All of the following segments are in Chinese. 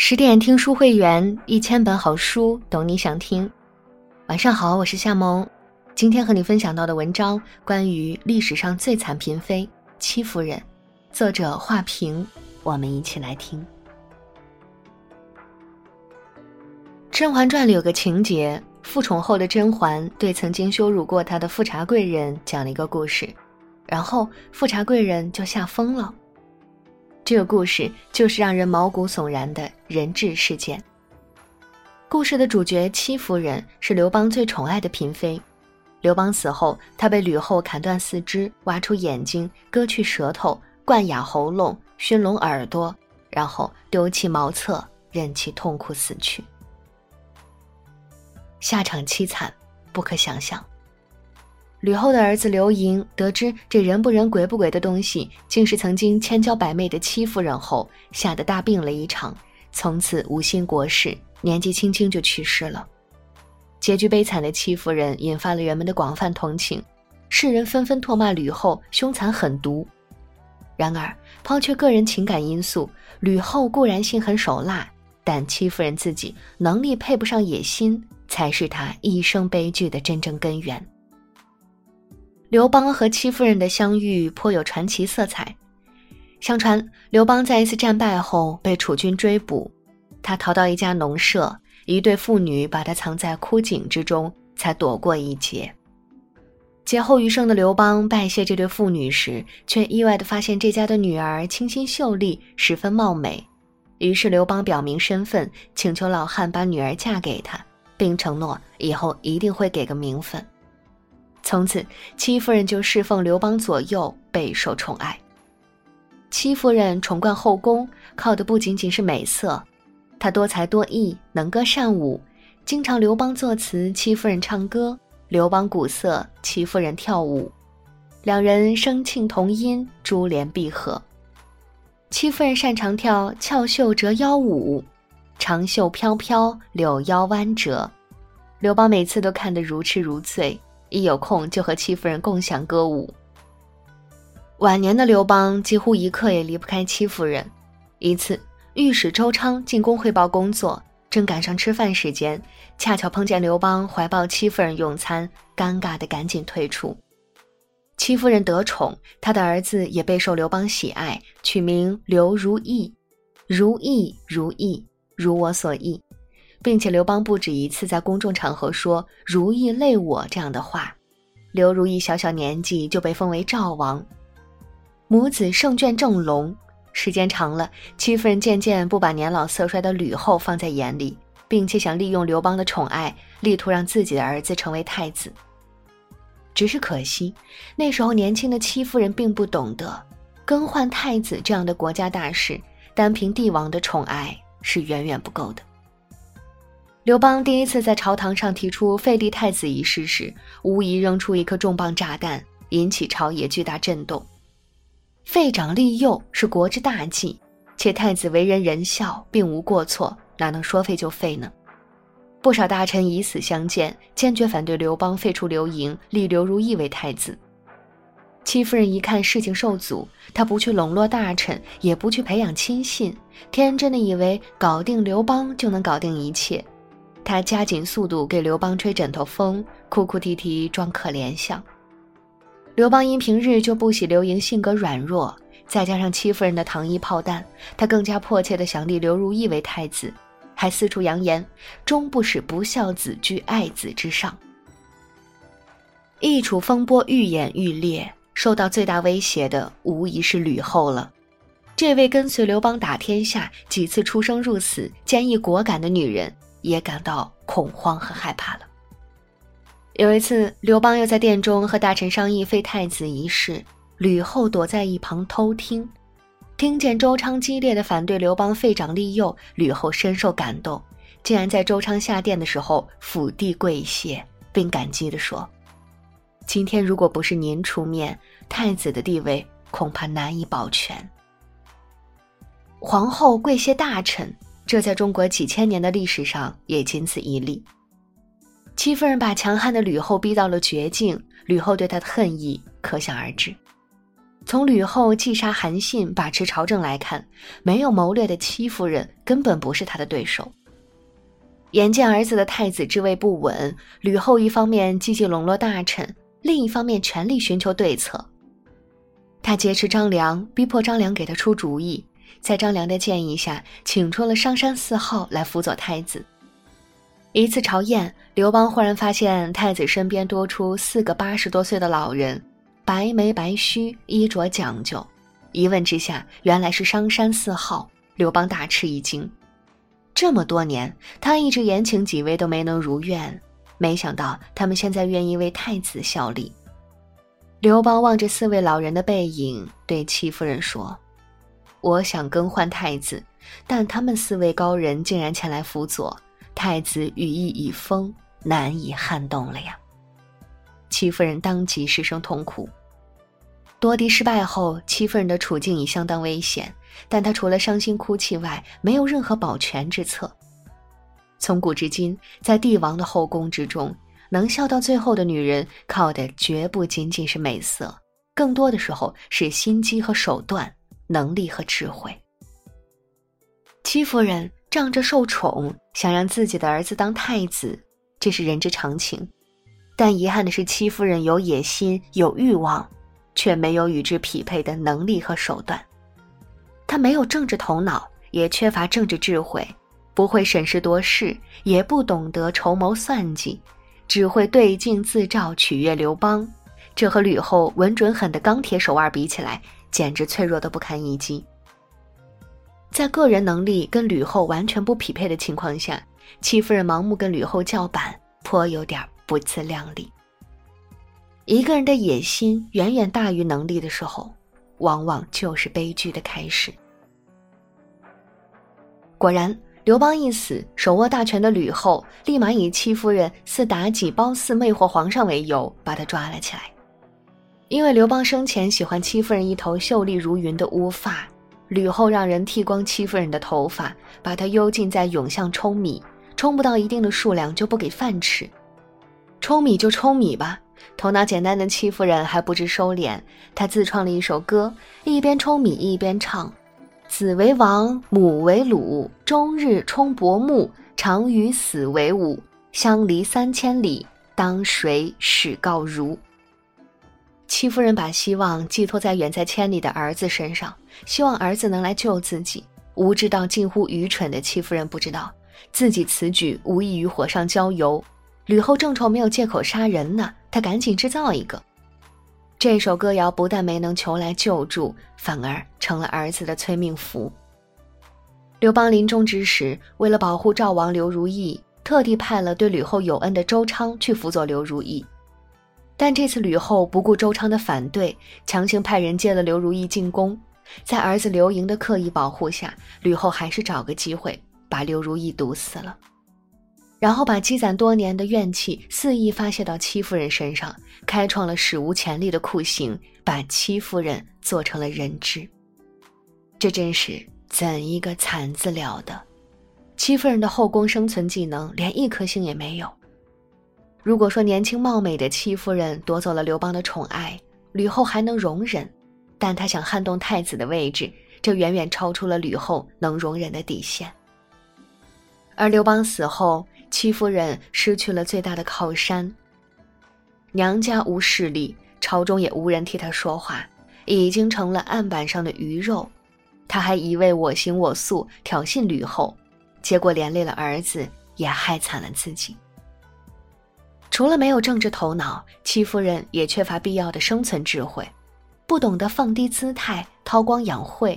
十点听书会员，一千本好书，懂你想听。晚上好，我是夏萌。今天和你分享到的文章，关于历史上最惨嫔妃戚夫人，作者华平。我们一起来听。《甄嬛传》里有个情节，复宠后的甄嬛对曾经羞辱过她的富察贵人讲了一个故事，然后富察贵人就吓疯了。这个故事就是让人毛骨悚然的人质事件。故事的主角戚夫人是刘邦最宠爱的嫔妃。刘邦死后，她被吕后砍断四肢，挖出眼睛，割去舌头，灌哑喉咙，熏聋耳朵，然后丢弃茅厕，任其痛苦死去。下场凄惨，不可想象。吕后的儿子刘盈得知这人不人鬼不鬼的东西竟是曾经千娇百媚的戚夫人后，吓得大病了一场，从此无心国事，年纪轻轻就去世了。结局悲惨的戚夫人引发了人们的广泛同情，世人纷纷唾骂吕后凶残狠毒。然而，抛却个人情感因素，吕后固然心狠手辣，但戚夫人自己能力配不上野心，才是她一生悲剧的真正根源。刘邦和戚夫人的相遇颇有传奇色彩。相传，刘邦在一次战败后被楚军追捕，他逃到一家农舍，一对妇女把他藏在枯井之中，才躲过一劫。劫后余生的刘邦拜谢这对妇女时，却意外地发现这家的女儿清新秀丽，十分貌美。于是刘邦表明身份，请求老汉把女儿嫁给他，并承诺以后一定会给个名分。从此，戚夫人就侍奉刘邦左右，备受宠爱。戚夫人宠冠后宫，靠的不仅仅是美色，她多才多艺，能歌善舞，经常刘邦作词，戚夫人唱歌；刘邦鼓瑟，戚夫人跳舞，两人声磬同音，珠联璧合。戚夫人擅长跳翘袖折腰舞，长袖飘飘，柳腰弯折，刘邦每次都看得如痴如醉。一有空就和戚夫人共享歌舞。晚年的刘邦几乎一刻也离不开戚夫人。一次，御史周昌进宫汇报工作，正赶上吃饭时间，恰巧碰见刘邦怀抱戚夫人用餐，尴尬的赶紧退出。戚夫人得宠，她的儿子也备受刘邦喜爱，取名刘如意，如意如意，如我所意。并且刘邦不止一次在公众场合说“如意累我”这样的话，刘如意小小年纪就被封为赵王，母子胜券正隆。时间长了，戚夫人渐渐不把年老色衰的吕后放在眼里，并且想利用刘邦的宠爱，力图让自己的儿子成为太子。只是可惜，那时候年轻的戚夫人并不懂得，更换太子这样的国家大事，单凭帝王的宠爱是远远不够的。刘邦第一次在朝堂上提出废立太子一事时，无疑扔出一颗重磅炸弹，引起朝野巨大震动。废长立幼是国之大计，且太子为人仁孝，并无过错，哪能说废就废呢？不少大臣以死相见，坚决反对刘邦废除刘盈，立刘如意为太子。戚夫人一看事情受阻，她不去笼络大臣，也不去培养亲信，天真的以为搞定刘邦就能搞定一切。他加紧速度给刘邦吹枕头风，哭哭啼啼装可怜相。刘邦因平日就不喜刘盈性格软弱，再加上戚夫人的糖衣炮弹，他更加迫切地想立刘如意为太子，还四处扬言终不使不孝子居爱子之上。易楚风波愈演愈烈，受到最大威胁的无疑是吕后了。这位跟随刘邦打天下、几次出生入死、坚毅果敢的女人。也感到恐慌和害怕了。有一次，刘邦又在殿中和大臣商议废太子一事，吕后躲在一旁偷听，听见周昌激烈的反对刘邦废长立幼，吕后深受感动，竟然在周昌下殿的时候俯地跪谢，并感激地说：“今天如果不是您出面，太子的地位恐怕难以保全。”皇后跪谢大臣。这在中国几千年的历史上也仅此一例。戚夫人把强悍的吕后逼到了绝境，吕后对她的恨意可想而知。从吕后击杀韩信、把持朝政来看，没有谋略的戚夫人根本不是他的对手。眼见儿子的太子之位不稳，吕后一方面积极笼络大臣，另一方面全力寻求对策。他劫持张良，逼迫张良给他出主意，在张良的建议下，请出了商山四号来辅佐太子。一次朝宴，刘邦忽然发现太子身边多出四个八十多岁的老人。白眉白须，衣着讲究。一问之下，原来是商山四号。刘邦大吃一惊。这么多年，他一直延请几位都没能如愿，没想到他们现在愿意为太子效力。刘邦望着四位老人的背影，对戚夫人说：“我想更换太子，但他们四位高人竟然前来辅佐，太子羽翼已丰，难以撼动了呀。”戚夫人当即失声痛哭。夺嫡失败后，戚夫人的处境已相当危险，但她除了伤心哭泣外，没有任何保全之策。从古至今，在帝王的后宫之中，能笑到最后的女人，靠的绝不仅仅是美色，更多的时候是心机和手段、能力和智慧。戚夫人仗着受宠，想让自己的儿子当太子，这是人之常情。但遗憾的是，戚夫人有野心、有欲望。却没有与之匹配的能力和手段，他没有政治头脑，也缺乏政治智慧，不会审时度势，也不懂得筹谋算计，只会对镜自照取悦刘邦。这和吕后稳准狠的钢铁手腕比起来，简直脆弱的不堪一击。在个人能力跟吕后完全不匹配的情况下，戚夫人盲目跟吕后叫板，颇有点不自量力。一个人的野心远远大于能力的时候，往往就是悲剧的开始。果然，刘邦一死，手握大权的吕后立马以戚夫人似妲己褒姒魅惑皇上为由，把他抓了起来。因为刘邦生前喜欢戚夫人一头秀丽如云的乌发，吕后让人剃光戚夫人的头发，把她幽禁在甬巷舂米，冲不到一定的数量就不给饭吃。舂米就舂米吧。头脑简单的戚夫人还不知收敛，她自创了一首歌，一边舂米一边唱：“子为王，母为鲁，终日冲薄暮，常与死为伍。相离三千里，当谁始告如？”戚夫人把希望寄托在远在千里的儿子身上，希望儿子能来救自己。无知到近乎愚蠢的戚夫人不知道，自己此举无异于火上浇油。吕后正愁没有借口杀人呢，她赶紧制造一个。这首歌谣不但没能求来救助，反而成了儿子的催命符。刘邦临终之时，为了保护赵王刘如意，特地派了对吕后有恩的周昌去辅佐刘如意。但这次吕后不顾周昌的反对，强行派人接了刘如意进宫。在儿子刘盈的刻意保护下，吕后还是找个机会把刘如意毒死了。然后把积攒多年的怨气肆意发泄到戚夫人身上，开创了史无前例的酷刑，把戚夫人做成了人质。这真是怎一个惨字了得！戚夫人的后宫生存技能连一颗星也没有。如果说年轻貌美的戚夫人夺走了刘邦的宠爱，吕后还能容忍，但她想撼动太子的位置，这远远超出了吕后能容忍的底线。而刘邦死后，戚夫人失去了最大的靠山，娘家无势力，朝中也无人替她说话，已经成了案板上的鱼肉。他还一味我行我素，挑衅吕后，结果连累了儿子，也害惨了自己。除了没有政治头脑，戚夫人也缺乏必要的生存智慧，不懂得放低姿态，韬光养晦，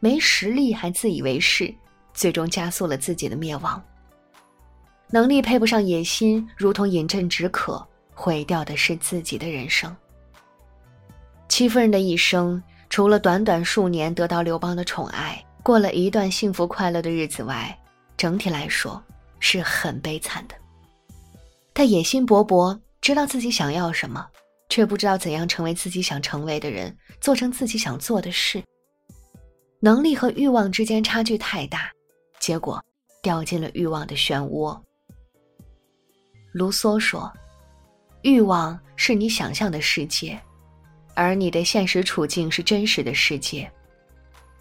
没实力还自以为是，最终加速了自己的灭亡。能力配不上野心，如同饮鸩止渴，毁掉的是自己的人生。戚夫人的一生，除了短短数年得到刘邦的宠爱，过了一段幸福快乐的日子外，整体来说是很悲惨的。他野心勃勃，知道自己想要什么，却不知道怎样成为自己想成为的人，做成自己想做的事。能力和欲望之间差距太大，结果掉进了欲望的漩涡。卢梭说：“欲望是你想象的世界，而你的现实处境是真实的世界。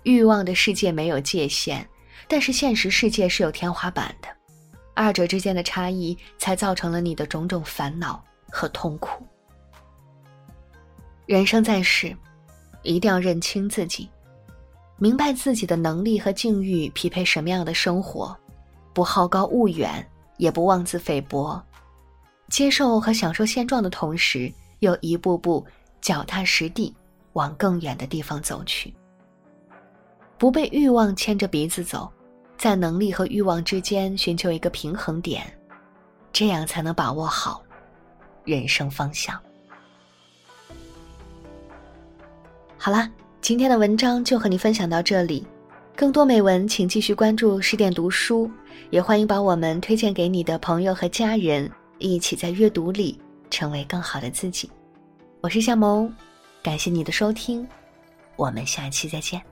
欲望的世界没有界限，但是现实世界是有天花板的。二者之间的差异，才造成了你的种种烦恼和痛苦。人生在世，一定要认清自己，明白自己的能力和境遇匹配什么样的生活，不好高骛远，也不妄自菲薄，接受和享受现状的同时，又一步步脚踏实地往更远的地方走去。不被欲望牵着鼻子走。在能力和欲望之间寻求一个平衡点，这样才能把握好人生方向。好啦，今天的文章就和你分享到这里，更多美文请继续关注十点读书，也欢迎把我们推荐给你的朋友和家人，一起在阅读里成为更好的自己。我是夏萌，感谢你的收听，我们下期再见。